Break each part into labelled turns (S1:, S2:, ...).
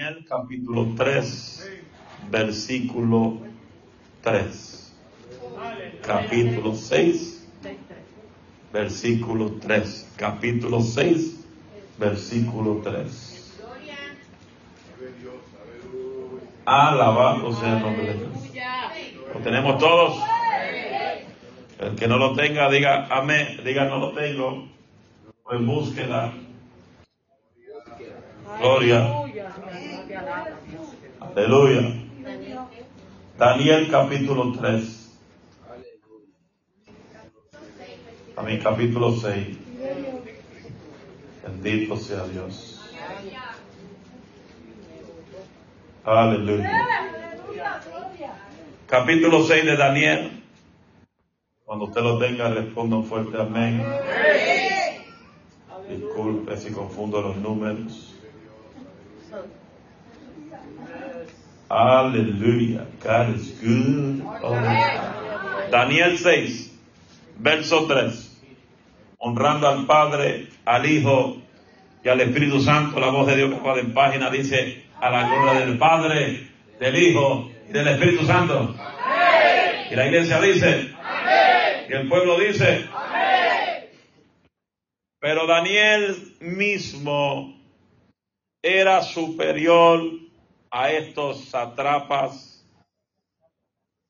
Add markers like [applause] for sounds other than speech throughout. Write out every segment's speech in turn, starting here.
S1: Daniel capítulo 3, versículo 3. Capítulo 6, versículo 3. Capítulo 6, versículo 3. Alabado sea el nombre de Dios. Lo tenemos todos. El que no lo tenga, diga amén. Diga no lo tengo. En búsqueda. Gloria. Aleluya. Daniel capítulo 3. También capítulo 6. Bendito sea Dios. Aleluya. Capítulo 6 de Daniel. Cuando usted lo tenga, responda un fuerte amén. Disculpe si confundo los números. Aleluya. God is good. Daniel 6, verso 3. Honrando al Padre, al Hijo y al Espíritu Santo, la voz de Dios que va en página dice, a la gloria del Padre, del Hijo y del Espíritu Santo. Y la iglesia dice, y el pueblo dice, pero Daniel mismo era superior a estos sátrapas,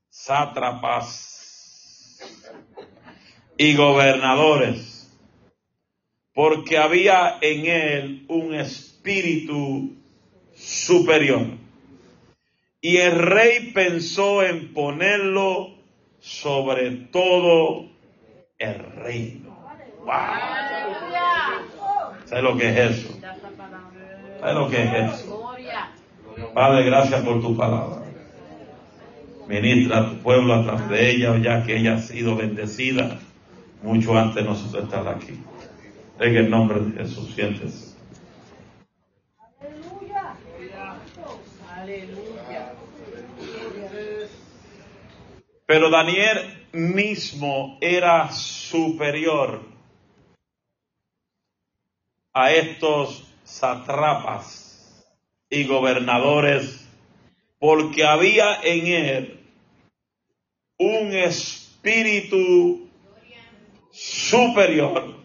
S1: sátrapas y gobernadores, porque había en él un espíritu superior. Y el rey pensó en ponerlo sobre todo el reino. ¿Sabes lo que es eso? ¿Sabes lo que es eso? Padre, gracias por tu palabra. Ministra a tu pueblo a través de ella, ya que ella ha sido bendecida mucho antes de nosotros estar aquí. En el nombre de Jesús, siéntese. Pero Daniel mismo era superior a estos satrapas y gobernadores porque había en él un espíritu superior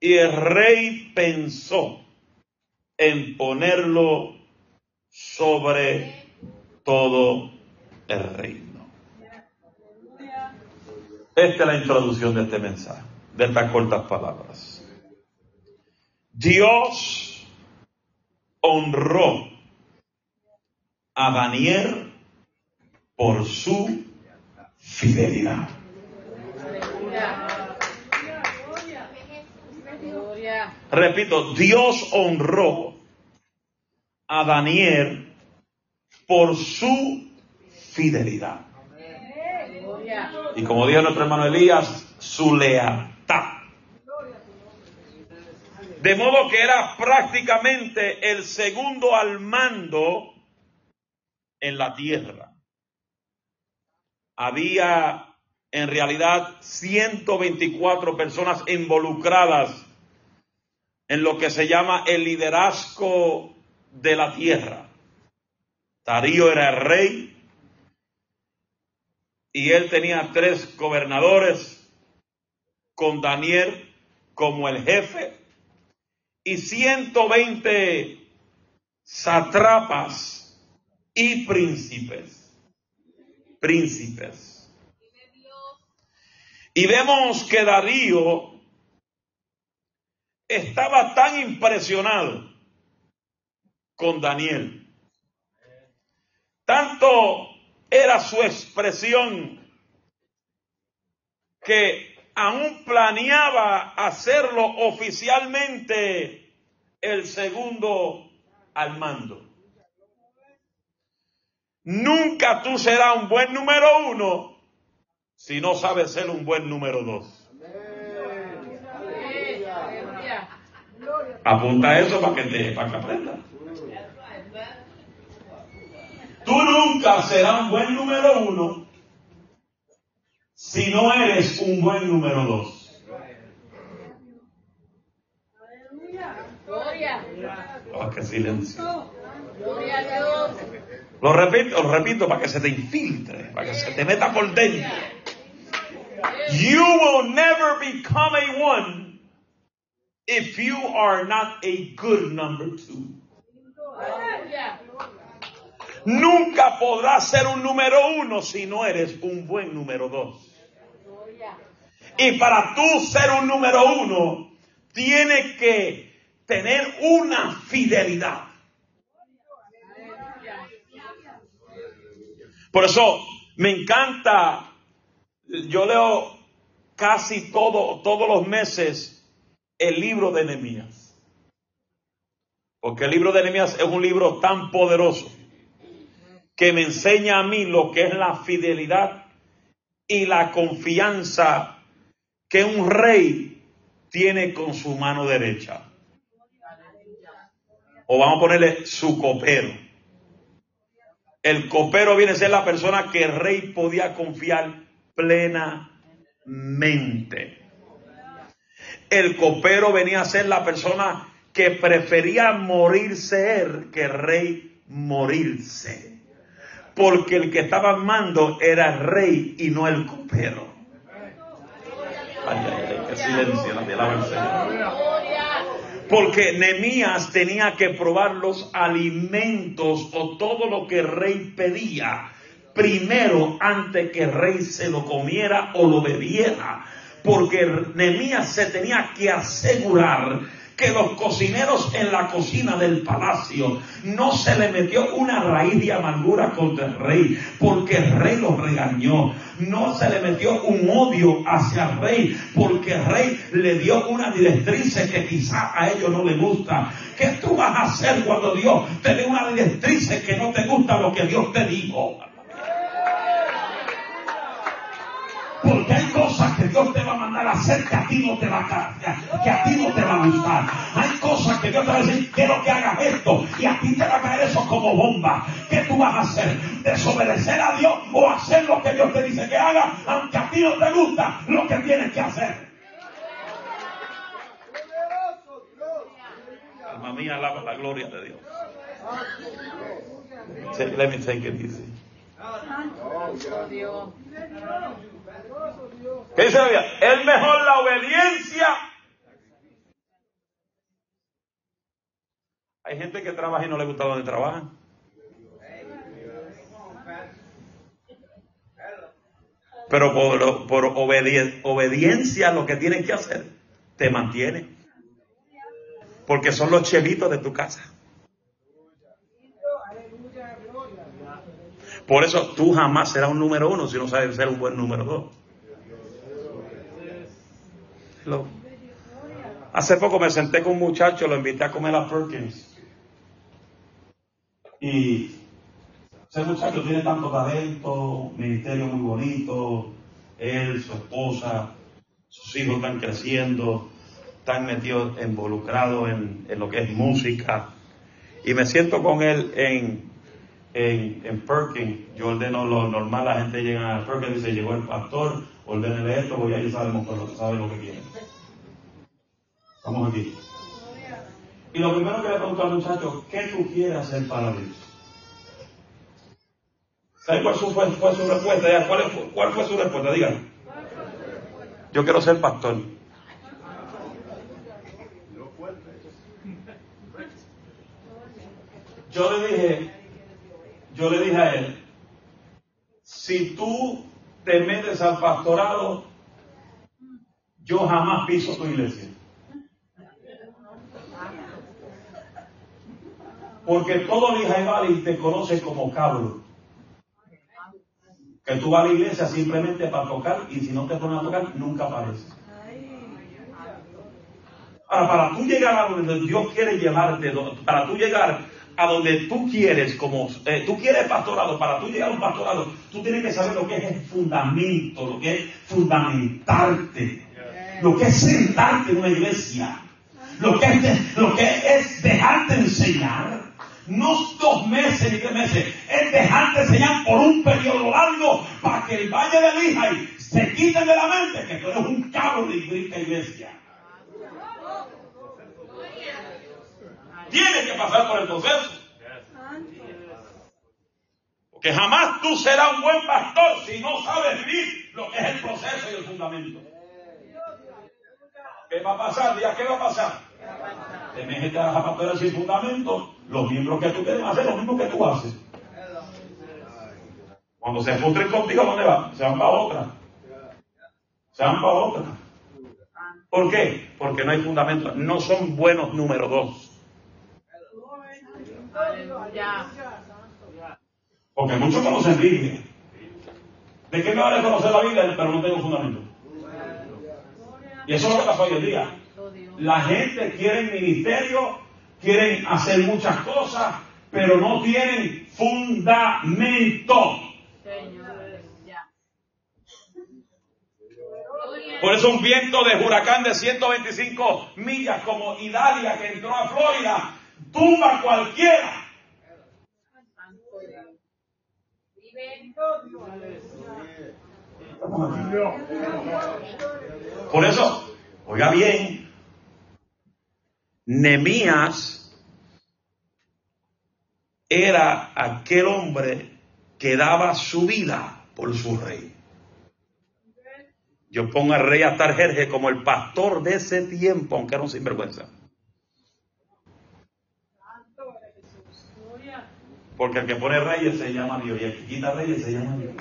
S1: y el rey pensó en ponerlo sobre todo el reino. Esta es la introducción de este mensaje, de estas cortas palabras. Dios honró a Daniel por su fidelidad. Repito, Dios honró a Daniel por su fidelidad. Y como dijo nuestro hermano Elías, su lealtad. De modo que era prácticamente el segundo al mando en la tierra. Había en realidad 124 personas involucradas en lo que se llama el liderazgo de la tierra. Darío era el rey y él tenía tres gobernadores con Daniel como el jefe y 120 satrapas y príncipes. Príncipes. Y vemos que Darío estaba tan impresionado con Daniel. Tanto era su expresión que aún planeaba hacerlo oficialmente el segundo al mando. Nunca tú serás un buen número uno si no sabes ser un buen número dos. Apunta eso para que te para que aprenda. Tú nunca serás un buen número uno si no eres un buen número dos. Oh, qué silencio. Lo repito, lo repito para que se te infiltre, para que se te meta por dentro. You will never become a one if you are not a good number two. Nunca podrás ser un número uno si no eres un buen número dos. Y para tú ser un número uno, tienes que tener una fidelidad. Por eso me encanta, yo leo casi todo, todos los meses el libro de Nehemías. Porque el libro de Nehemías es un libro tan poderoso que me enseña a mí lo que es la fidelidad y la confianza que un rey tiene con su mano derecha. O vamos a ponerle su copero. El copero viene a ser la persona que el rey podía confiar plenamente. El copero venía a ser la persona que prefería morirse que el rey morirse. Porque el que estaba en mando era rey y no el copero. Ay, ay, ay, la porque Nemías tenía que probar los alimentos o todo lo que el rey pedía primero antes que el rey se lo comiera o lo bebiera. Porque Nemías se tenía que asegurar que los cocineros en la cocina del palacio no se le metió una raíz de amargura contra el rey, porque el rey los regañó. No se le metió un odio hacia el rey, porque el rey le dio una directriz que quizá a ellos no le gusta. ¿Qué tú vas a hacer cuando Dios te dé una directriz que no te gusta lo que Dios te dijo? Porque hay que Dios te va a mandar a hacer que a ti no te va a que a ti no te va a gustar. Hay cosas que Dios te va a decir, quiero que hagas esto, y a ti te va a caer eso como bomba. ¿Qué tú vas a hacer? ¿Desobedecer a Dios o hacer lo que Dios te dice que haga, aunque a ti no te gusta lo que tienes que hacer? Alma mía, alaba la gloria de Dios. Let me take it easy. ¿Qué dice Es mejor la obediencia. Hay gente que trabaja y no le gusta donde trabajan. Pero por, por obediencia lo que tienes que hacer te mantiene. Porque son los chelitos de tu casa. Por eso tú jamás serás un número uno si no sabes ser un buen número dos. Hace poco me senté con un muchacho, lo invité a comer a Perkins. Y ese muchacho tiene tanto talento, ministerio muy bonito, él, su esposa, sus hijos están creciendo, están metidos, involucrados en, lo que es música. Y me siento con él en, en, en Perkins. Yo ordeno lo normal, la gente llega a Perkins y dice, llegó el pastor, ordénele esto, porque ya ellos sabemos saben lo que quieren. Estamos aquí. Y lo primero que le pregunto al muchacho, ¿qué tú quieres hacer para Dios? ¿Sabes cuál fue, su respuesta? ¿Cuál, fue, ¿Cuál fue su respuesta? Díganme. Yo quiero ser pastor. Yo le dije, yo le dije a él, si tú te metes al pastorado, yo jamás piso tu iglesia. Porque todo Israel te conoce como cabro. Que tú vas a la iglesia simplemente para tocar y si no te pones a tocar, nunca apareces. Ahora, para tú llegar a donde Dios quiere llevarte, para tú llegar a donde tú quieres, como eh, tú quieres pastorado, para tú llegar a un pastorado, tú tienes que saber lo que es el fundamento, lo que es fundamentarte, lo que es sentarte en una iglesia, lo que es, lo que es dejarte enseñar no dos meses ni tres meses, es dejarte enseñar por un periodo largo para que el valle de hija se quite de la mente que tú eres un cabro de iglesia. Tiene que pasar por el proceso. Que jamás tú serás un buen pastor si no sabes vivir lo que es el proceso y el fundamento. ¿Qué va a pasar? ¿qué va a pasar? Te metes a pastorear sin fundamento, los miembros que tú quieres hacer lo mismo que tú haces. Cuando se frustren contigo, ¿dónde van? Se van para otra. Se van para otra. ¿Por qué? Porque no hay fundamento. No son buenos número dos. Porque muchos conocen Biblia. ¿De qué me vale conocer la Biblia pero no tengo fundamento? Y eso es lo que pasa hoy en día. La gente quiere ministerio, quieren hacer muchas cosas, pero no tienen fundamento. Por eso un viento de huracán de 125 millas como Idalia que entró a Florida tumba a cualquiera. Por eso, oiga bien, Nemías era aquel hombre que daba su vida por su rey. Yo pongo al rey Atarjerje como el pastor de ese tiempo, aunque era un sinvergüenza. Porque el que pone reyes se llama Dios y el que quita reyes se llama Dios.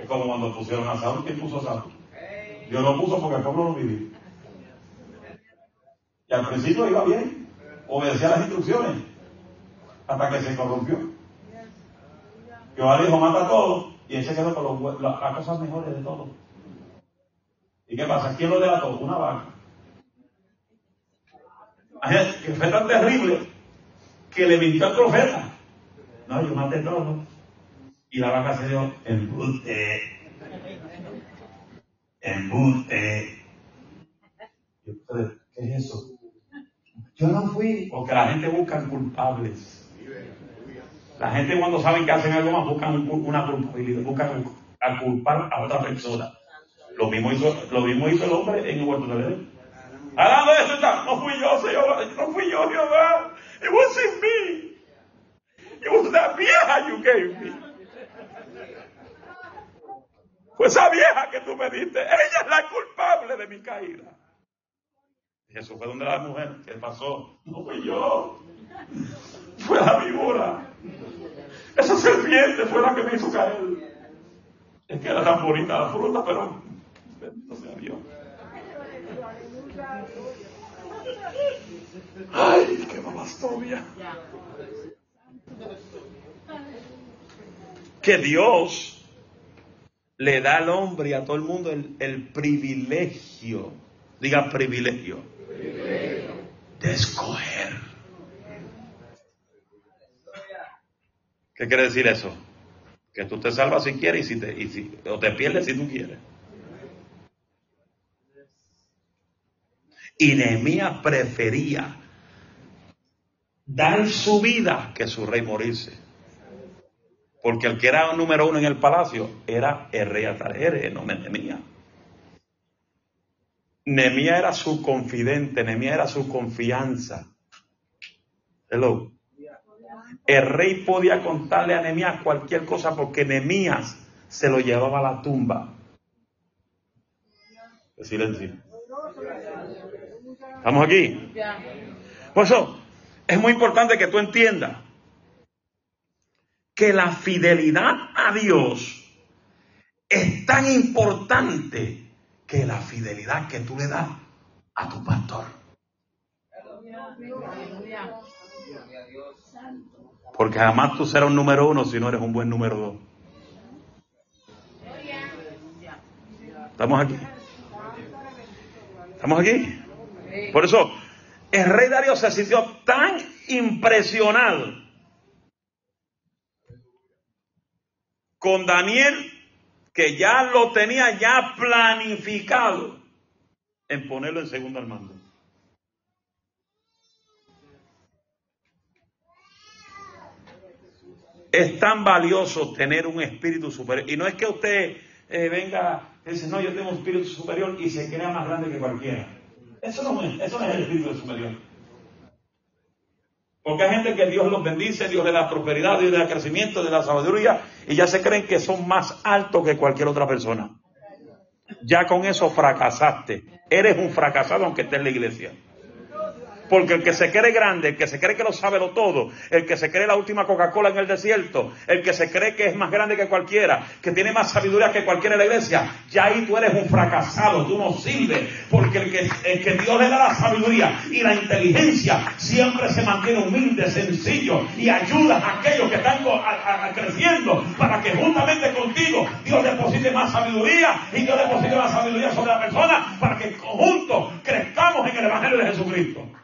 S1: Es como cuando pusieron a Saúl, ¿quién puso a Saúl? Dios lo puso porque el pueblo lo vivía. Y al principio iba bien, obedecía las instrucciones, hasta que se corrompió. Jehová dijo, mata a todos, y él se quedó con las cosas mejores de todo. ¿Y qué pasa? ¿Quién lo delató? Una vaca. Que fue tan terrible que le mintió al profeta. No, yo maté todo. Y la vaca se dio embuste. Embuste. ¿Qué es eso? Yo no fui. Porque la gente busca culpables. La gente cuando saben que hacen algo más buscan una culpabilidad, buscan a culpar a otra persona. Lo mismo hizo, lo mismo hizo el hombre en el huerto de Edén. Hablando de eso, no fui yo, Señor, no fui yo, Jehová. It wasn't me. It was that vieja you gave me. Fue esa vieja que tú me diste. Ella es la culpable de mi caída. Y eso fue donde la mujer, ¿qué pasó? No fui yo. Fue la víbora. Esa serpiente fue la que me hizo caer. Es que era tan bonita la fruta, pero bendito sea Dios. Ay, qué mamastobia. Que Dios le da al hombre y a todo el mundo el, el privilegio, diga privilegio, de escoger. ¿Qué quiere decir eso? Que tú te salvas si quieres y si te, y si, o te pierdes si tú quieres. Y Nehemías prefería dar su vida que su rey morirse. Porque el que era el número uno en el palacio era el rey Atarjere, no Nehemías. Nehemías era su confidente, Nehemías era su confianza. Hello. El rey podía contarle a Nehemías cualquier cosa porque Nehemías se lo llevaba a la tumba. silencio. ¿Estamos aquí? Por eso, es muy importante que tú entiendas que la fidelidad a Dios es tan importante que la fidelidad que tú le das a tu pastor. Porque jamás tú serás un número uno si no eres un buen número dos. ¿Estamos aquí? ¿Estamos aquí? Por eso, el rey Darío se sintió tan impresionado con Daniel que ya lo tenía ya planificado en ponerlo en segundo al mando. Es tan valioso tener un espíritu superior. Y no es que usted eh, venga y dice, no, yo tengo un espíritu superior y se crea más grande que cualquiera. Eso no es, eso no es el espíritu superior. Porque hay gente que Dios los bendice, Dios le da prosperidad, Dios le da crecimiento, le da sabiduría y ya se creen que son más altos que cualquier otra persona. Ya con eso fracasaste. Eres un fracasado aunque estés en la iglesia. Porque el que se cree grande, el que se cree que lo sabe lo todo, el que se cree la última Coca-Cola en el desierto, el que se cree que es más grande que cualquiera, que tiene más sabiduría que cualquiera en la iglesia, ya ahí tú eres un fracasado, tú no sirves. Porque el que, el que Dios le da la sabiduría y la inteligencia siempre se mantiene humilde, sencillo y ayuda a aquellos que están creciendo para que juntamente contigo Dios deposite más sabiduría y Dios deposite más sabiduría sobre la persona para que conjunto crezcamos en el Evangelio de Jesucristo.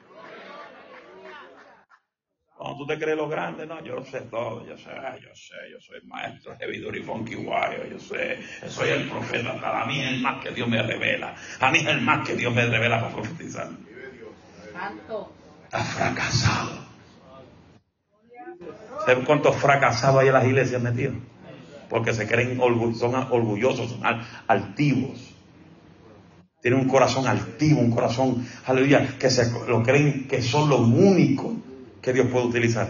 S1: Cuando tú te crees lo grande, no, yo lo sé todo, yo sé, yo sé, yo soy maestro de y Funky Wario, yo sé, soy el profeta, a mí es el más que Dios me revela, a mí es el más que Dios me revela para profetizar. Está fracasado. ¿Saben cuántos fracasados hay en las iglesias metidos? Porque se creen son orgullosos, son altivos. Tienen un corazón altivo, un corazón, aleluya, que se lo creen que son los únicos que Dios puede utilizar.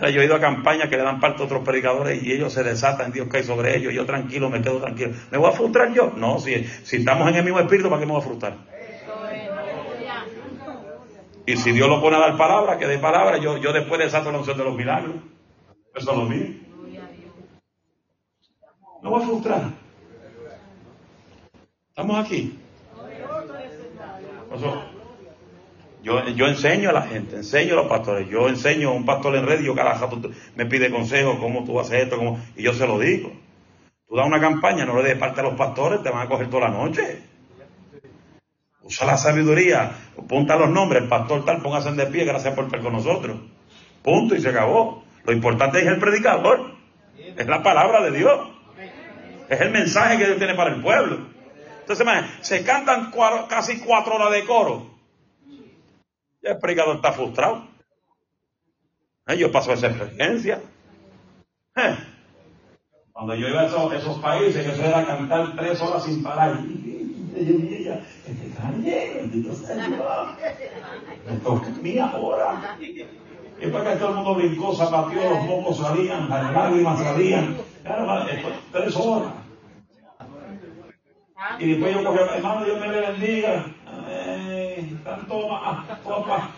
S1: yo he ido a campañas que le dan parte a otros predicadores y ellos se desatan, Dios cae sobre ellos, yo tranquilo, me quedo tranquilo. ¿Me voy a frustrar yo? No, si, si estamos en el mismo espíritu, ¿para qué me voy a frustrar? Y si Dios lo pone a dar palabra, que dé palabra, yo, yo después desato la unción de los milagros. Eso es lo mío. No voy a frustrar. Estamos aquí. Yo, yo enseño a la gente, enseño a los pastores. Yo enseño a un pastor en red y yo cada rato me pide consejo, cómo tú haces esto, cómo, y yo se lo digo. Tú das una campaña, no le des parte a los pastores, te van a coger toda la noche. Usa la sabiduría, punta los nombres, el pastor tal, póngase de pie, gracias por estar con nosotros. Punto y se acabó. Lo importante es el predicador, es la palabra de Dios, es el mensaje que Dios tiene para el pueblo. Entonces, se cantan casi cuatro horas de coro. Y el predicador está frustrado. Eh, yo paso esa experiencia. Eh, cuando yo iba a esos, países, yo era cantar tres horas sin parar. Me toca mi ahora. Y para que todo el mundo brincó, zapateó, los mocos salían, las lágrimas salían. Tres horas. Y después yo cogí, hermano, Dios me le bendiga. Ay, tanto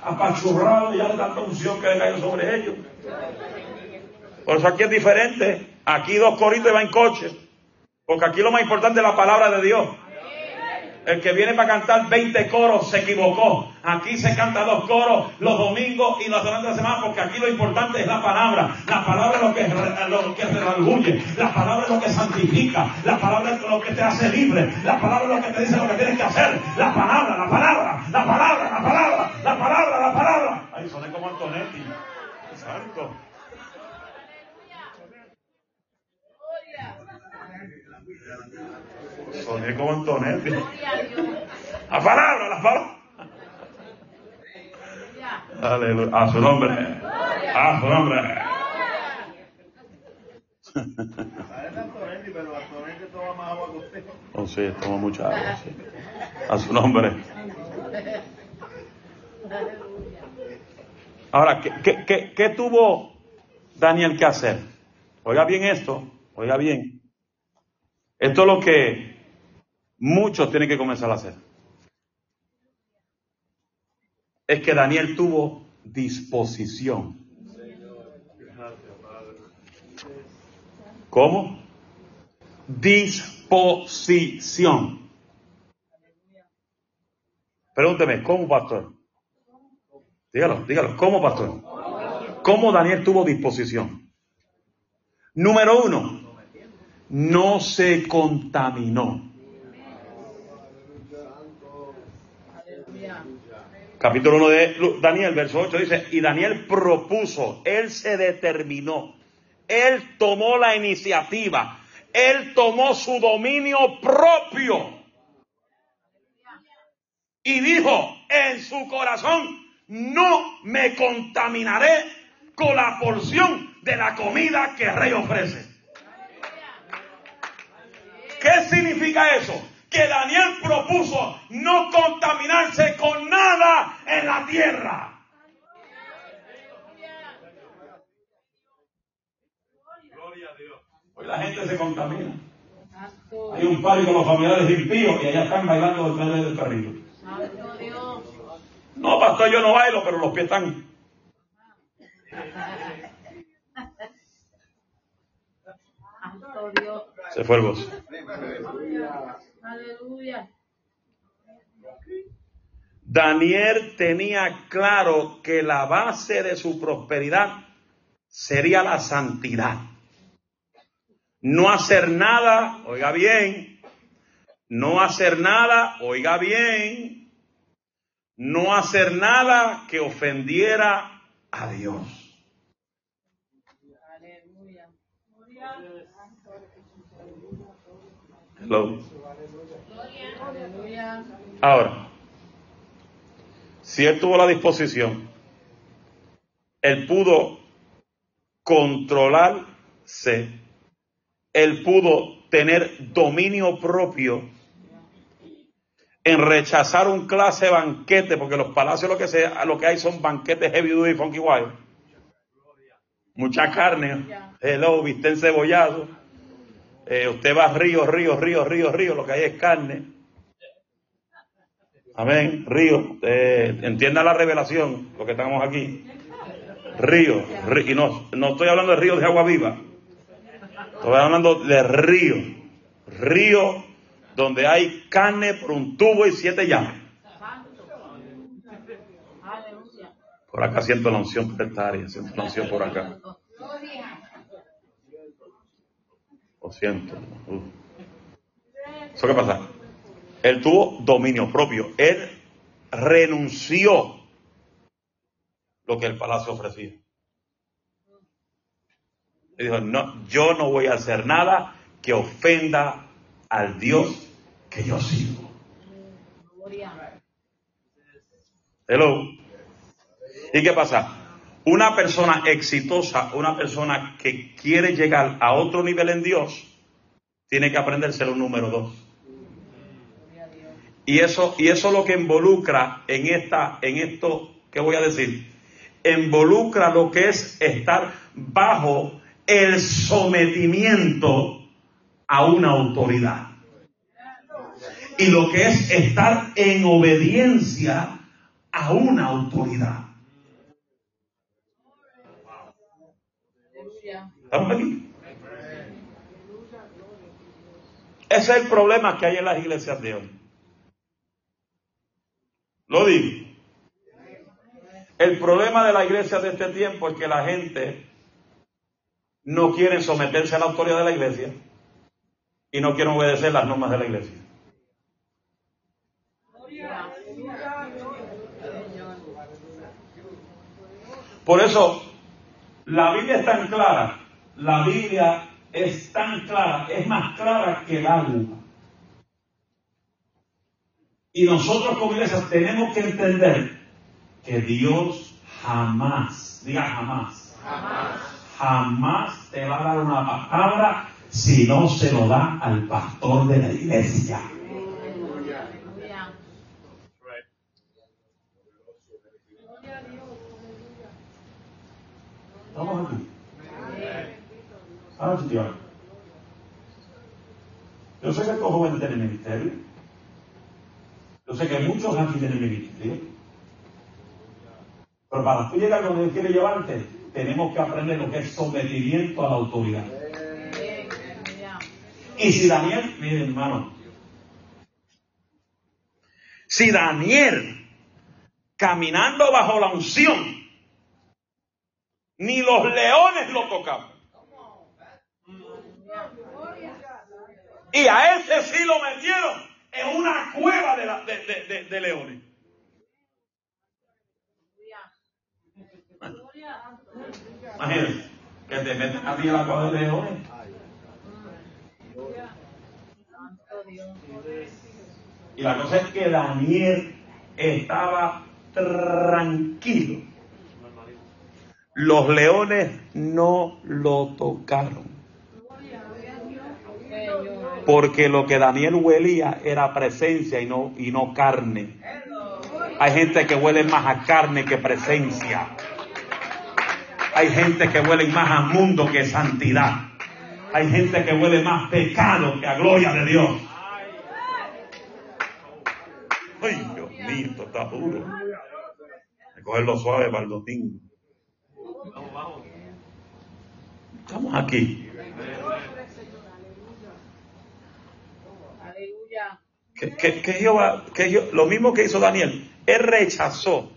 S1: apachurrado ya de tanta unción que le cayó sobre ellos. Por eso aquí es diferente. Aquí dos coritos van en coche. Porque aquí lo más importante es la palabra de Dios. El que viene para cantar 20 coros se equivocó. Aquí se canta dos coros los domingos y las durante la semana porque aquí lo importante es la palabra. La palabra es lo que, lo que La palabra es lo que santifica. La palabra es lo que te hace libre. La palabra es lo que te dice lo que tienes que hacer. La palabra, la palabra, la palabra, la palabra, la palabra, la palabra. Ahí soné como Antonetti. Santo. Soné como Antonetti. La palabra, la palabra. Aleluya. A su nombre. A su nombre. [laughs] Oh, sí, toma mucha agua. Sí. A su nombre. Ahora, ¿qué, qué, qué, qué tuvo Daniel que hacer? Oiga bien esto, oiga bien. Esto es lo que muchos tienen que comenzar a hacer. Es que Daniel tuvo disposición. ¿Cómo? Disposición. Pregúnteme, ¿cómo pastor? Dígalo, dígalo, ¿cómo pastor? ¿Cómo Daniel tuvo disposición? Número uno, no se contaminó. Capítulo 1 de Daniel, verso 8 dice, y Daniel propuso, él se determinó, él tomó la iniciativa, él tomó su dominio propio y dijo en su corazón, no me contaminaré con la porción de la comida que el rey ofrece. ¿Qué significa eso? que Daniel propuso no contaminarse con nada en la tierra. Hoy la gente se contamina.
S2: Hay
S1: un par con los familiares impíos que allá están bailando detrás del carril. No, pastor, yo no bailo, pero los pies están. Se fue el voz. Aleluya. Daniel tenía claro que la base de su prosperidad sería la santidad. No hacer nada, oiga bien, no hacer nada, oiga bien, no hacer nada que ofendiera a Dios. Ahora, si él tuvo la disposición, él pudo controlarse, él pudo tener dominio propio en rechazar un clase banquete, porque los palacios lo que, sea, lo que hay son banquetes heavy duty funky wild. Mucha carne, hello, viste encebollado. Eh, usted va a río, río, río, río, río, lo que hay es carne. Amén, río. Eh, entienda la revelación, lo que estamos aquí. Río, y no, no estoy hablando de río de agua viva. Estoy hablando de río. Río donde hay carne por un tubo y siete llaves. Por acá siento la unción por esta área, siento la unción por acá. Lo siento. ¿Eso qué pasa? Él tuvo dominio propio. Él renunció lo que el palacio ofrecía. Dijo, no, yo no voy a hacer nada que ofenda al Dios que yo sigo. Hello. ¿Y qué pasa? Una persona exitosa, una persona que quiere llegar a otro nivel en Dios, tiene que aprenderse el número dos. Y eso, y eso lo que involucra en esta, en esto que voy a decir, involucra lo que es estar bajo el sometimiento a una autoridad. Y lo que es estar en obediencia a una autoridad. ¿Estamos aquí? Ese es el problema que hay en las iglesias de hoy. Lo digo. El problema de la iglesia de este tiempo es que la gente no quiere someterse a la autoridad de la iglesia y no quiere obedecer las normas de la iglesia. Por eso, la Biblia es tan clara la Biblia es tan clara, es más clara que el agua. Y nosotros como iglesia tenemos que entender que Dios jamás, diga jamás, jamás, jamás te va a dar una palabra si no se lo da al pastor de la iglesia. Vamos aquí. Yo sé que estos jóvenes tienen ministerio. Yo sé que muchos aquí tienen ministerio. Pero para tú llegar donde Dios quiere llevarte, tenemos que aprender lo que es sometimiento a la autoridad. Y si Daniel, miren hermano, si Daniel, caminando bajo la unción, ni los leones lo tocaban. Y a ese sí lo metieron en una cueva de, de, leones. Imagínense, que te meten a ti en la cueva de leones. Y la cosa es que Daniel estaba tranquilo. Los leones no lo tocaron. Porque lo que Daniel huelía era presencia y no, y no carne. Hay gente que huele más a carne que presencia. Hay gente que huele más a mundo que santidad. Hay gente que huele más pecado que a gloria de Dios. Ay, Dios mío, esto está duro. Hay que cogerlo suave para el domingo. Estamos aquí. Que, Jehová, que lo mismo que hizo Daniel, él rechazó,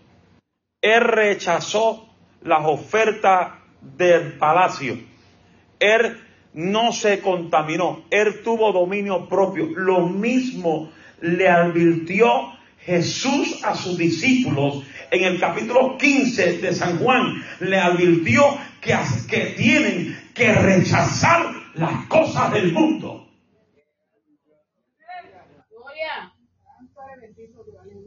S1: él rechazó las ofertas del palacio. Él no se contaminó, él tuvo dominio propio. Lo mismo le advirtió Jesús a sus discípulos en el capítulo 15 de San Juan. Le advirtió que tienen que rechazar las cosas del mundo.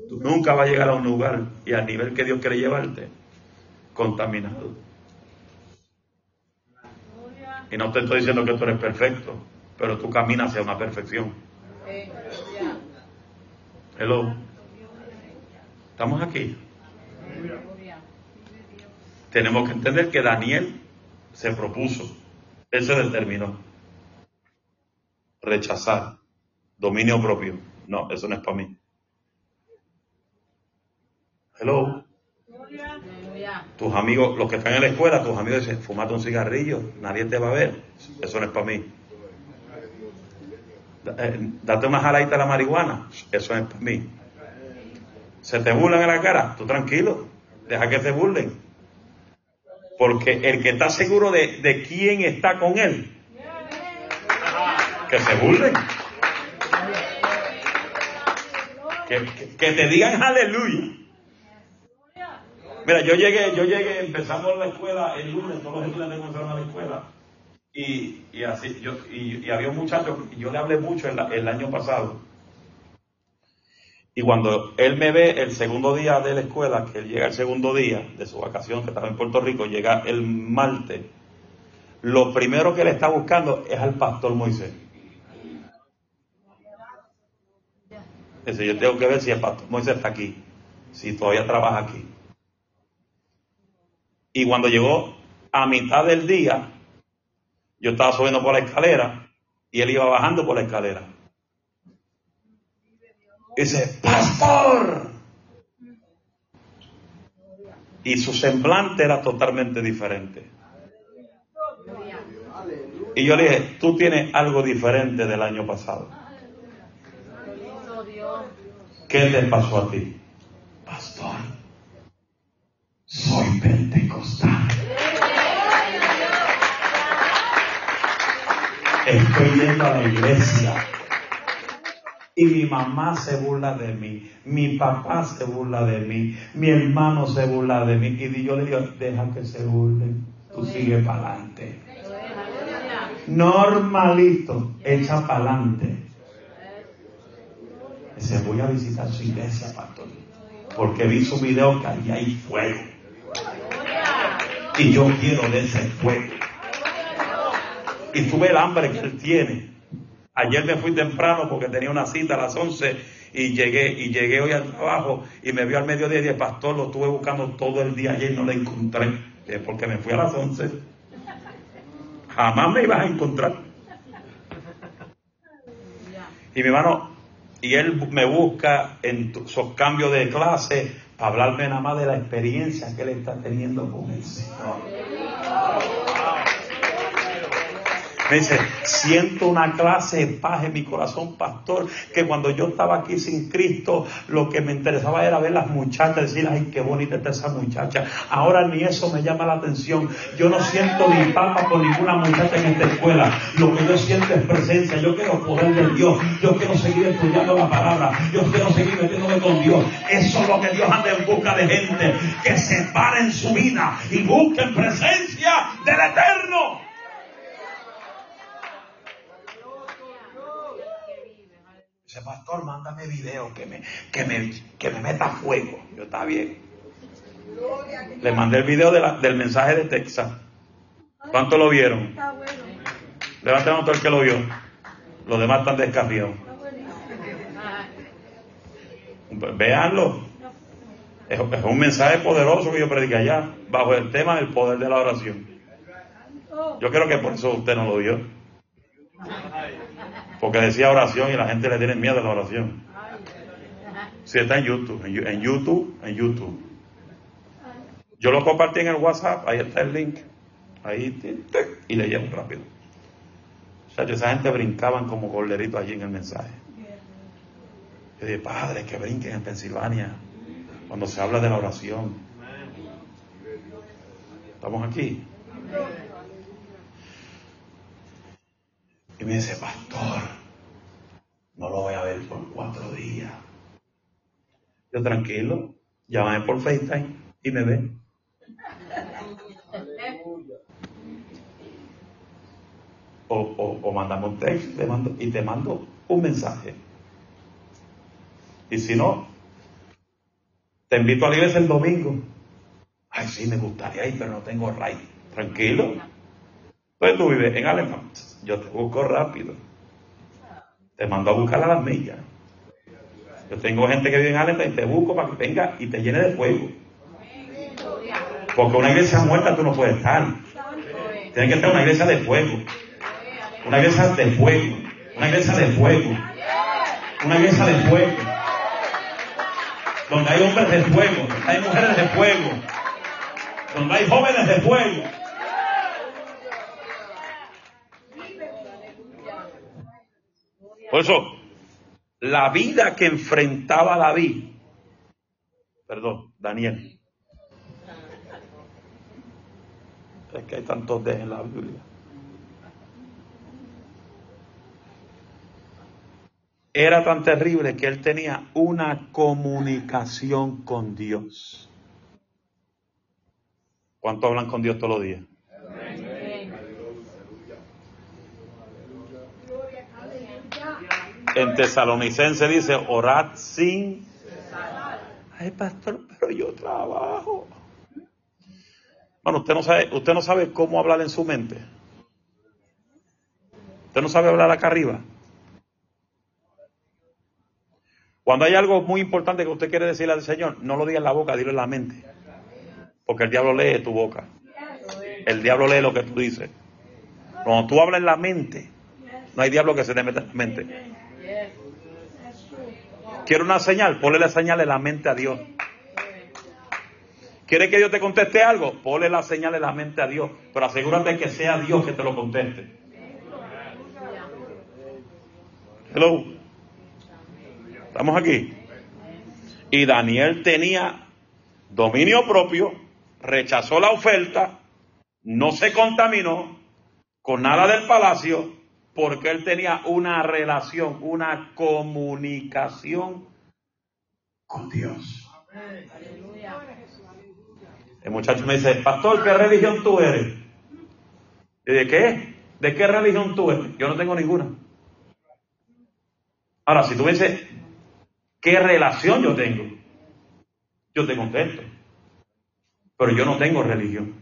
S1: Tú nunca vas a llegar a un lugar y al nivel que Dios quiere llevarte, contaminado. Y no te estoy diciendo que tú eres perfecto, pero tú caminas hacia una perfección. Hello. ¿Estamos aquí? Tenemos que entender que Daniel se propuso, él se determinó. Rechazar, dominio propio. No, eso no es para mí. Hello. Tus amigos, los que están en la escuela, tus amigos dicen, fumate un cigarrillo, nadie te va a ver. Eso no es para mí. Eh, Date una jaladita de la marihuana, eso no es para mí. Se te burlan en la cara, tú tranquilo, deja que te burlen. Porque el que está seguro de, de quién está con él, que se burlen. Que, que- que te digan aleluya. Mira, yo llegué, yo llegué, empezamos la escuela el lunes, todos los estudiantes comenzaron a la escuela. Y, así, yo, y, había un muchacho, yo le hablé mucho el, el año pasado. Y cuando él me ve el segundo día de la escuela, que él llega el segundo día de su vacación, que estaba en Puerto Rico, llega el martes, lo primero que le está buscando es al pastor Moisés. Dice, yo tengo que ver si el pastor Moisés está aquí, si todavía trabaja aquí. Y cuando llegó a mitad del día, yo estaba subiendo por la escalera y él iba bajando por la escalera. Dice, pastor. Y su semblante era totalmente diferente. Y yo le dije, tú tienes algo diferente del año pasado. ¿Qué te pasó a ti? Pastor, soy pentecostal. Estoy yendo a la iglesia. Y mi mamá se burla de mí, mi papá se burla de mí, mi hermano se burla de mí. Y yo le digo, deja que se burlen, tú sigue para adelante. Normalito, echa para adelante. Dice, voy a visitar su iglesia, pastor, porque vi su video que ahí hay fuego. Y yo quiero de ese fuego. Y tuve el hambre que él tiene. Ayer me fui temprano porque tenía una cita a las 11 y llegué y llegué hoy al trabajo y me vio al mediodía y dije, pastor, lo estuve buscando todo el día ayer y no lo encontré. Porque me fui a las 11. Jamás me ibas a encontrar. Y mi hermano, y él me busca en esos cambios de clase hablarme nada más de la experiencia que él está teniendo con el Señor. Me dice, siento una clase de paz en mi corazón, pastor, que cuando yo estaba aquí sin Cristo, lo que me interesaba era ver las muchachas, decir, ay, qué bonita está esa muchacha. Ahora ni eso me llama la atención. Yo no siento ni papa por ninguna muchacha en esta escuela. Lo que yo siento es presencia. Yo quiero poder de Dios. Yo quiero seguir estudiando la palabra. Yo quiero seguir metiéndome con Dios. Eso es lo que Dios anda en busca de gente que se pare en su vida y busquen presencia del Eterno. Dice, pastor, mándame video que me, que me, que me meta fuego. Yo, está bien. Le mandé el video de la- del mensaje de Texas. ¿Cuánto lo vieron? Levanten todo el que lo vio. Los demás están descarriados. Veanlo. Es, es un mensaje poderoso que yo prediqué allá, bajo el tema del poder de la oración. Yo creo que por eso usted no lo vio. Porque decía oración y la gente le tiene miedo a la oración. Sí, está en YouTube, en, YouTube, en YouTube. Yo lo compartí en el WhatsApp, ahí está el link. Ahí, y leyeron rápido. O sea, esa gente brincaban como goleritos allí en el mensaje. Yo dije, padre, que brinquen en Pensilvania cuando se habla de la oración. ¿Estamos aquí? Y me dice, pastor, no lo voy a ver por cuatro días. Yo tranquilo, llámame por FaceTime y me ve. O, o, o mandame un texto y te mando un mensaje. Y si no, te invito a la el domingo. Ay, sí, me gustaría ir, pero no tengo ray. Tranquilo. Entonces tú vives en Alemán. Yo te busco rápido. Te mando a buscar a las millas. Yo tengo gente que vive en Alemán y te busco para que venga y te llene de fuego. Porque una iglesia muerta tú no puedes estar. Tiene que estar una iglesia de fuego. Una iglesia de fuego. Una iglesia de fuego. Una iglesia de fuego. Donde hay hombres de fuego. Donde hay mujeres de fuego. Donde hay jóvenes de fuego. Por eso, la vida que enfrentaba David, perdón, Daniel, es que hay tantos de en la Biblia. Era tan terrible que él tenía una comunicación con Dios. ¿Cuánto hablan con Dios todos los días? En tesalonicense dice, orad sin... Ay, pastor, pero yo trabajo. Bueno, usted no sabe, usted no sabe cómo hablar en su mente. Usted no sabe hablar acá arriba. Cuando hay algo muy importante que usted quiere decirle al Señor, no lo diga en la boca, dilo en la mente. Porque el diablo lee tu boca. El diablo lee lo que tú dices. Cuando tú hablas en la mente, no hay diablo que se te meta en la mente. Quiere una señal, ponle la señal en la mente a Dios. ¿Quiere que Dios te conteste algo? Ponle la señal en la mente a Dios, pero asegúrate que sea Dios que te lo conteste. Hello. ¿Estamos aquí? Y Daniel tenía dominio propio, rechazó la oferta, no se contaminó con nada del palacio, porque él tenía una relación, una comunicación con Dios. El muchacho me dice, pastor, ¿qué religión tú eres? ¿Y de qué? ¿De qué religión tú eres? Yo no tengo ninguna. Ahora, si tú me dices, ¿qué relación yo tengo? Yo te contesto. Pero yo no tengo religión.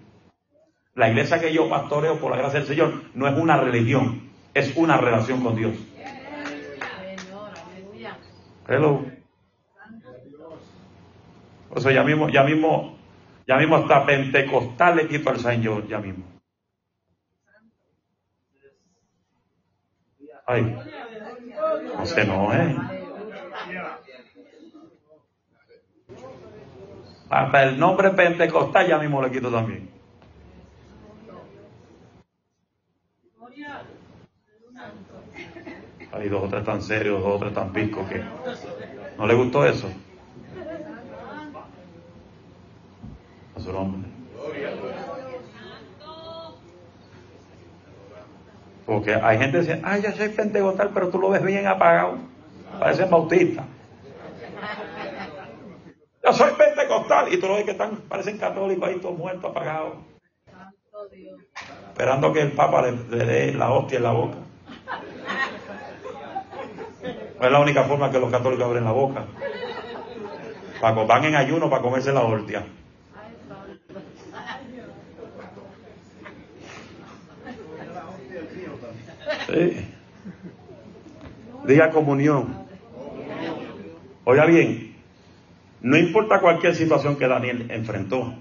S1: La iglesia que yo pastoreo por la gracia del Señor no es una religión, es una relación con Dios. Hello. O sea, ya mismo, ya mismo, ya mismo hasta Pentecostal le quito al Señor, ya mismo. Ay, no no, ¿eh? Hasta el nombre Pentecostal ya mismo le quito también. Hay dos o tres tan serios, dos o tres tan picos que no le gustó eso. A su nombre. Porque hay gente que dice, ay, yo soy pentecostal, pero tú lo ves bien apagado. Parece bautista. Yo soy pentecostal. Y tú lo ves que están, parecen católicos ahí todos muertos, apagados. Esperando que el Papa le dé la hostia en la boca. Es la única forma que los católicos abren la boca. Van en ayuno para comerse la hostia. Sí. Diga comunión. Oiga bien, no importa cualquier situación que Daniel enfrentó.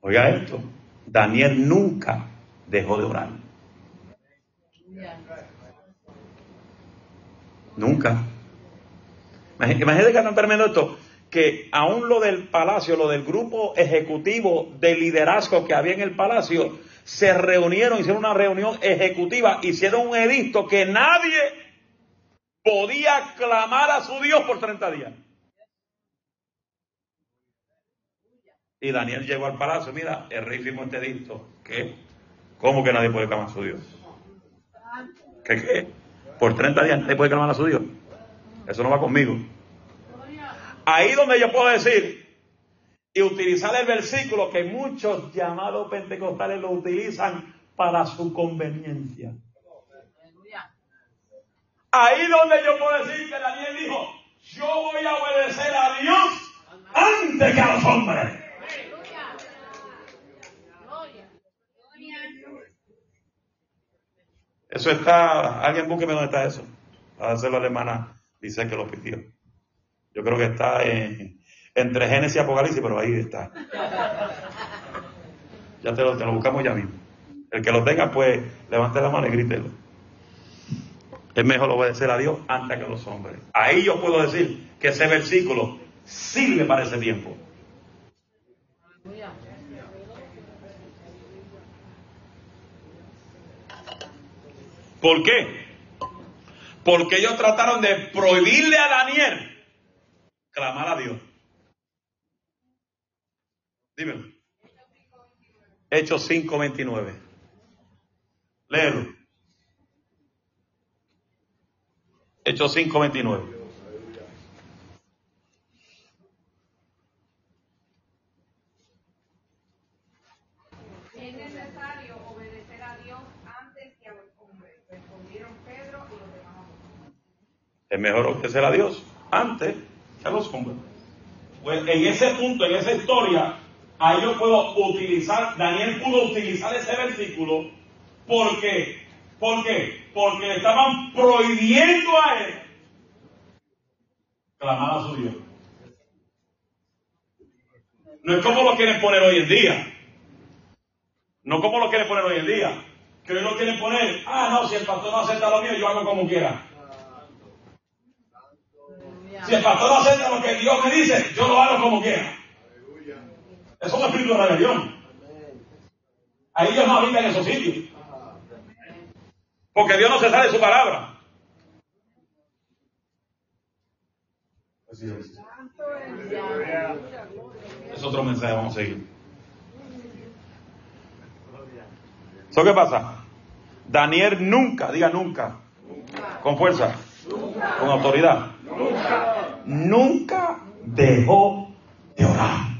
S1: Oiga esto, Daniel nunca dejó de orar. Nunca. Imagínate que tan tremendo esto, que aún lo del palacio, lo del grupo ejecutivo de liderazgo que había en el palacio, se reunieron, hicieron una reunión ejecutiva, hicieron un edicto que nadie podía clamar a su Dios por 30 días. Y Daniel llegó al palacio, mira, el rey firmó este edicto. ¿Cómo que nadie puede clamar a su Dios? ¿Qué qué? Por 30 días nadie puede clamar a su Dios. Eso no va conmigo. Ahí donde yo puedo decir, y utilizar el versículo que muchos llamados pentecostales lo utilizan para su conveniencia. Ahí donde yo puedo decir que Daniel dijo, yo voy a obedecer a Dios antes que a los hombres. Eso está, alguien búsqueme dónde está eso. La hermana dice que lo pidió. Yo creo que está en, entre Génesis y Apocalipsis, pero ahí está. Ya te lo, te lo buscamos ya mismo. El que lo tenga, pues levante la mano y grítelo. Es mejor obedecer a Dios antes que a los hombres. Ahí yo puedo decir que ese versículo sirve para ese tiempo. ¿Por qué? Porque ellos trataron de prohibirle a Daniel clamar a Dios. Dímelo. Hechos 5:29. Léelo. Hechos 5:29.
S2: Es necesario obedecer a Dios antes que a los hombres, respondieron Pedro y los demás apóstoles.
S1: Es mejor obedecer a Dios antes que a los hombres. Pues en ese punto, en esa historia, ahí yo puedo utilizar, Daniel pudo utilizar ese versículo porque, ¿por qué? Porque le estaban prohibiendo a él clamar a su Dios. No es como lo quieren poner hoy en día. No como lo quieren poner hoy en día. Que hoy lo quieren poner, ah, no, si el pastor no acepta lo mío, yo hago como quiera. Si el pastor acepta lo que Dios me dice, yo lo hago como quiera. Eso es un espíritu de rebelión. Ahí ellos no habitan en esos sitios. Porque Dios no se sale de su palabra. Así es. Es otro mensaje, vamos a seguir. ¿Eso qué pasa? Daniel nunca, diga nunca, con fuerza, con autoridad, nunca dejó de orar.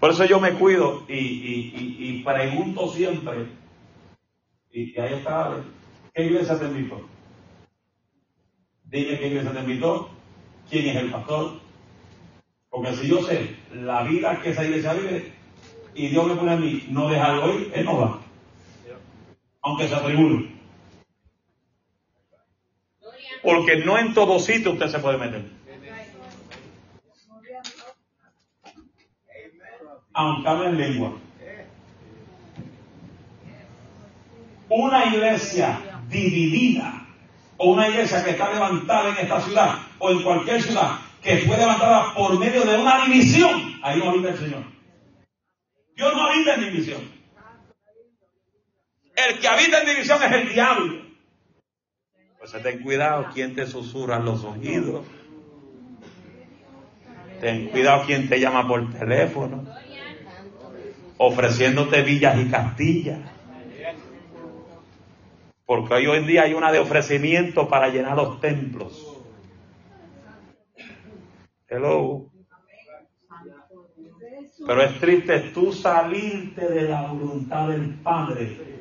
S1: Por eso yo me cuido y, y, y, y pregunto siempre, y ahí está, ¿qué iglesia te invitó? Dime qué iglesia te invitó, quién es el pastor. Porque si yo sé la vida que esa iglesia vive y Dios me pone a mí no dejarlo ir, él no va. Aunque se atribule. Porque no en todo sitio usted se puede meter. Aunque hable en lengua. Una iglesia dividida o una iglesia que está levantada en esta ciudad o en cualquier ciudad que fue levantada por medio de una división, ahí no habita el Señor. Dios no habita en división. El que habita en división es el diablo. Pues ten cuidado quien te susurra los oídos. Ten cuidado quien te llama por teléfono, ofreciéndote villas y castillas. Porque hoy en día hay una de ofrecimiento para llenar los templos. Hello. Pero es triste tú salirte de la voluntad del Padre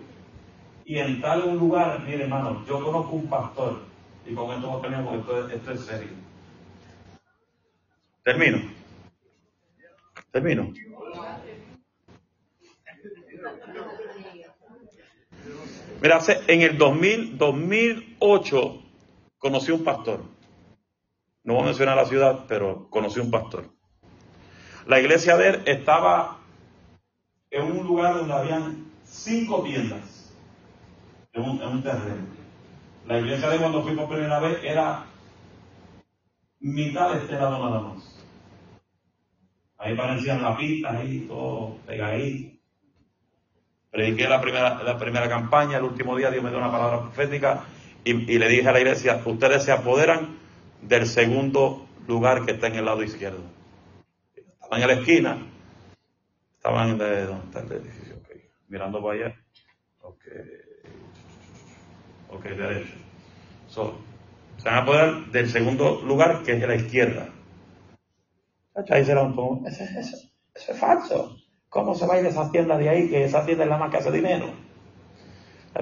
S1: y entrar en un lugar. Mire, hermano, yo conozco un pastor, y con esto no tenemos, esto, esto es serio. Termino. Termino. Mira, hace- en el 2000, 2008 conocí un pastor. No voy a mencionar la ciudad, pero conocí un pastor. La iglesia de él estaba en un lugar donde habían cinco tiendas. En un, en un terreno. La iglesia de cuando fui por primera vez era mitad de este lado nada más. Ahí parecían la pista, ahí todo pegadito. Prediqué la primera, la primera campaña, el último día Dios me dio una palabra profética y, y le dije a la iglesia, ustedes se apoderan del segundo lugar que está en el lado izquierdo. Estaban en la esquina, estaban de donde está el edificio, okay. mirando para allá. Ok, ok, derecho. So, se van a apoderar del segundo lugar que es de la izquierda. Ahí será un poco, eso, es falso. ¿Cómo se va a ir esa tienda de ahí? Que esa tienda es la más que hace dinero.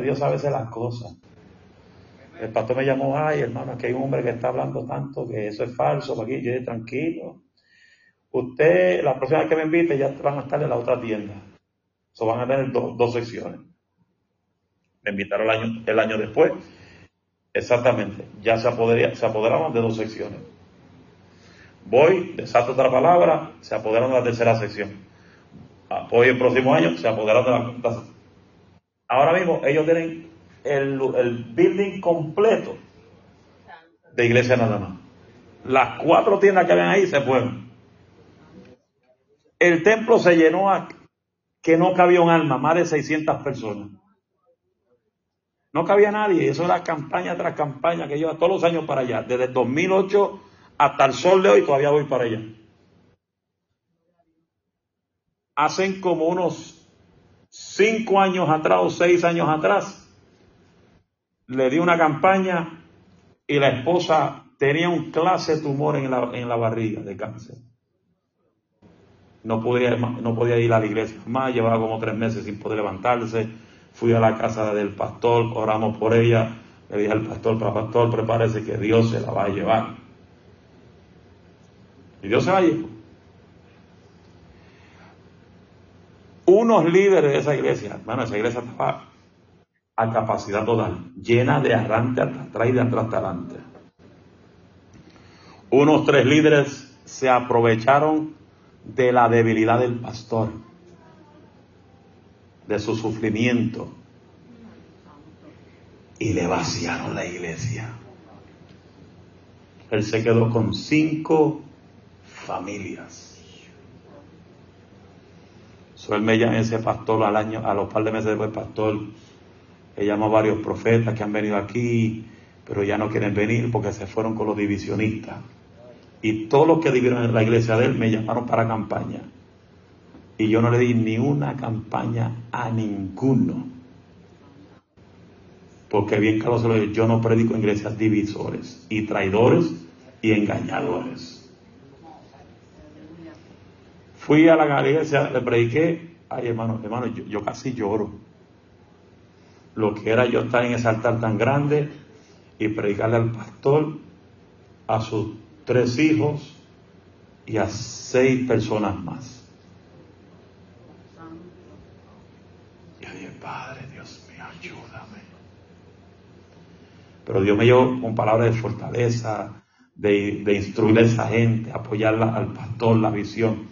S1: Dios sabe hacer las cosas. El pastor me llamó, ay hermano, que hay un hombre que está hablando tanto que eso es falso, aquí yo tranquilo. Usted, la próxima vez que me invite, ya van a estar en la otra tienda. So, van a tener do- dos secciones. Me invitaron el año, después. Exactamente. Ya se, apodería- se apoderaron de dos secciones. Voy, desato otra palabra, se apoderaron de la tercera sección. Hoy el próximo año se apoderaron de la cuarta sección. Ahora mismo ellos tienen el, el building completo de iglesia nada más. Las cuatro tiendas que habían ahí se fueron. El templo se llenó a que no cabía un alma, más de 600 personas. No cabía nadie, eso era campaña tras campaña que lleva todos los años para allá. Desde el 2008 hasta el sol de hoy todavía voy para allá. Hacen como unos cinco años atrás o seis años atrás, le di una campaña y la esposa tenía un clase tumor en la, en la barriga de cáncer. No podía, no podía ir a la iglesia más, llevaba como tres meses sin poder levantarse. Fui a la casa del pastor, oramos por ella. Le dije al pastor, para pastor, prepárese que Dios se la va a llevar. Y Dios se la llevó. Unos líderes de esa iglesia, bueno, esa iglesia estaba a capacidad total, llena de arrante hasta atrás y de atrás hasta adelante. Unos tres líderes se aprovecharon de la debilidad del pastor, de su sufrimiento, y le vaciaron la iglesia. Él se quedó con cinco familias. So, él me llama ese pastor al año, a los par de meses después, pastor, he llamado a varios profetas que han venido aquí, pero ya no quieren venir porque se fueron con los divisionistas. Y todos los que vivieron en la iglesia de él me llamaron para campaña. Y yo no le di ni una campaña a ninguno. Porque bien claro se lo yo no predico en iglesias divisores y traidores y engañadores. Fui a la iglesia, le prediqué, ay hermano, hermano, yo, yo casi lloro. Lo que era yo estar en ese altar tan grande y predicarle al pastor, a sus tres hijos y a seis personas más. Y yo dije, Padre, Dios mío, ayúdame. Pero Dios me llevó con palabras de fortaleza, de, instruir a esa gente, apoyarla al pastor, la visión.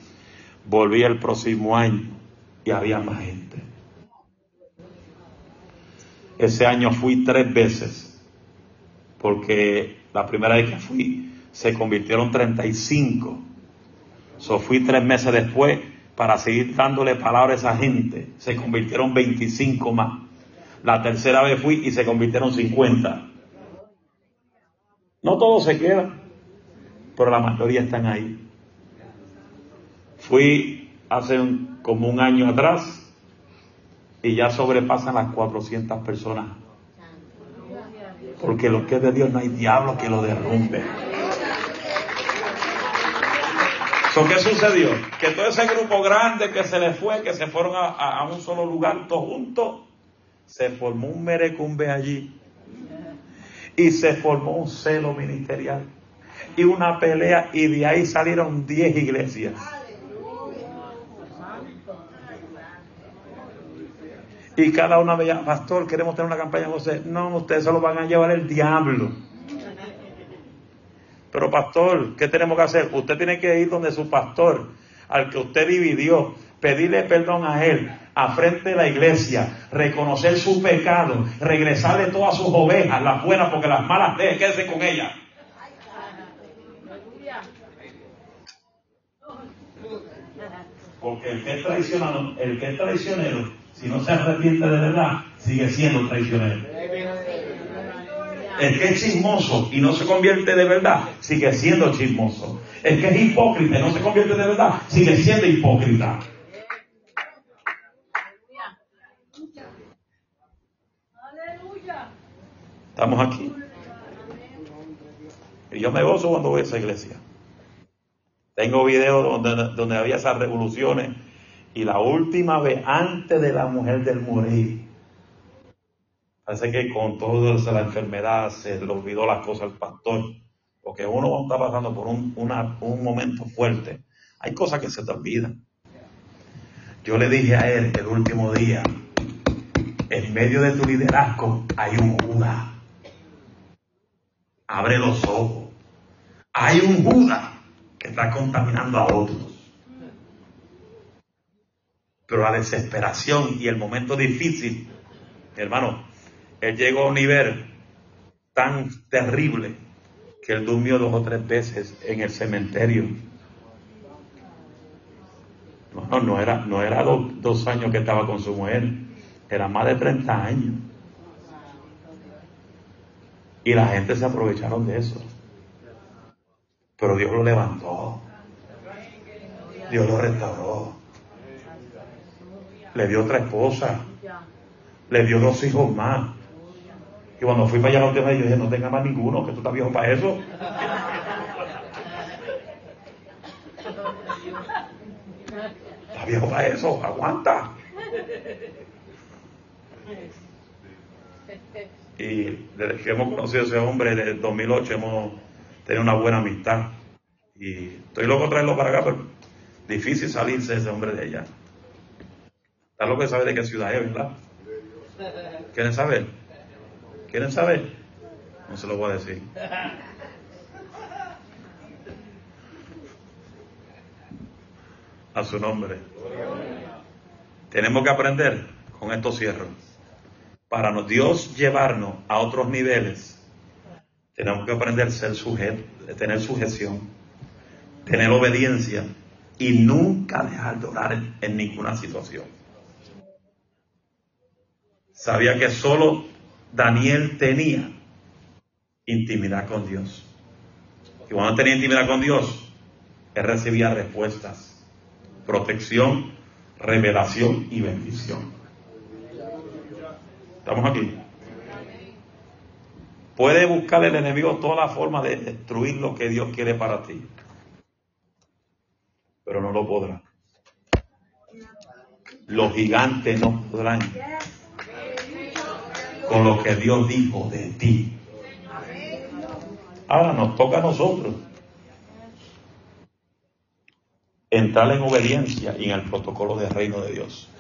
S1: Volví el próximo año y había más gente. Ese año fui tres veces, porque la primera vez que fui se convirtieron 35. So fui tres meses después para seguir dándole palabras a esa gente. Se convirtieron 25 más. La tercera vez fui y se convirtieron 50. No todos se quedan, pero la mayoría están ahí. Fui hace como un año atrás y ya sobrepasan las 400 personas. Porque lo que es de Dios no hay diablo que lo derrumbe. So, ¿Qué sucedió? Que todo ese grupo grande que se le fue, que se fueron a, un solo lugar todos juntos, se formó un merecumbe allí. Y se formó un celo ministerial. Y una pelea, y de ahí salieron 10 iglesias. Y cada una llama, pastor, queremos tener una campaña usted. No, ustedes se lo van a llevar el diablo. Pero pastor, ¿qué tenemos que hacer? Usted tiene que ir donde su pastor. al que usted dividió, pedirle perdón a él, a frente de la iglesia, reconocer su pecado, regresarle todas sus ovejas, las buenas porque las malas deje, quédese con ellas. Porque el que es traicionero, el que es traicionero, si no se arrepiente de verdad, sigue siendo traicionero. El que es chismoso y no se convierte de verdad, sigue siendo chismoso. El que es hipócrita y no se convierte de verdad, sigue siendo hipócrita. Estamos aquí. Y yo me gozo cuando voy a esa iglesia. Tengo videos donde, donde había esas revoluciones. Y la última vez, antes de la mujer del morir, parece que con toda la enfermedad se le olvidó las cosas al pastor. Porque uno está pasando por un, un momento fuerte. Hay cosas que se te olvidan. Yo le dije a él el último día, en medio de tu liderazgo hay un Judas. Abre los ojos. Hay un Judas que está contaminando a otros. Pero la desesperación y el momento difícil, hermano, él llegó a un nivel tan terrible que él durmió dos o tres veces en el cementerio. No, no, era, no era dos, dos años que estaba con su mujer, era más de 30 años. Y la gente se aprovecharon de eso. Pero Dios lo levantó. Dios lo restauró. Le dio otra esposa. Le dio dos hijos más. Y cuando fui para allá última vez, yo dije, no tenga más ninguno, que tú estás viejo para eso. Estás viejo para eso, aguanta. Y desde que hemos conocido a ese hombre, desde el 2008 hemos tenido una buena amistad. Y estoy loco de traerlo para acá, pero difícil salirse ese hombre de allá. Está loco de saber de qué ciudad es, ¿verdad? ¿Quieren saber? ¿Quieren saber? No se lo voy a decir. A su nombre. Tenemos que aprender con estos cierros para Dios llevarnos a otros niveles, tenemos que aprender a ser sujeto, tener sujeción, tener obediencia y nunca dejar de orar en, ninguna situación. Sabía que solo Daniel tenía intimidad con Dios. Y cuando tenía intimidad con Dios, él recibía respuestas, protección, revelación y bendición. Estamos aquí. Puede buscar el enemigo toda la forma de destruir lo que Dios quiere para ti. Pero no lo podrá. Los gigantes no podrán con lo que Dios dijo de ti. Ahora nos toca a nosotros entrar en obediencia y en el protocolo del reino de Dios.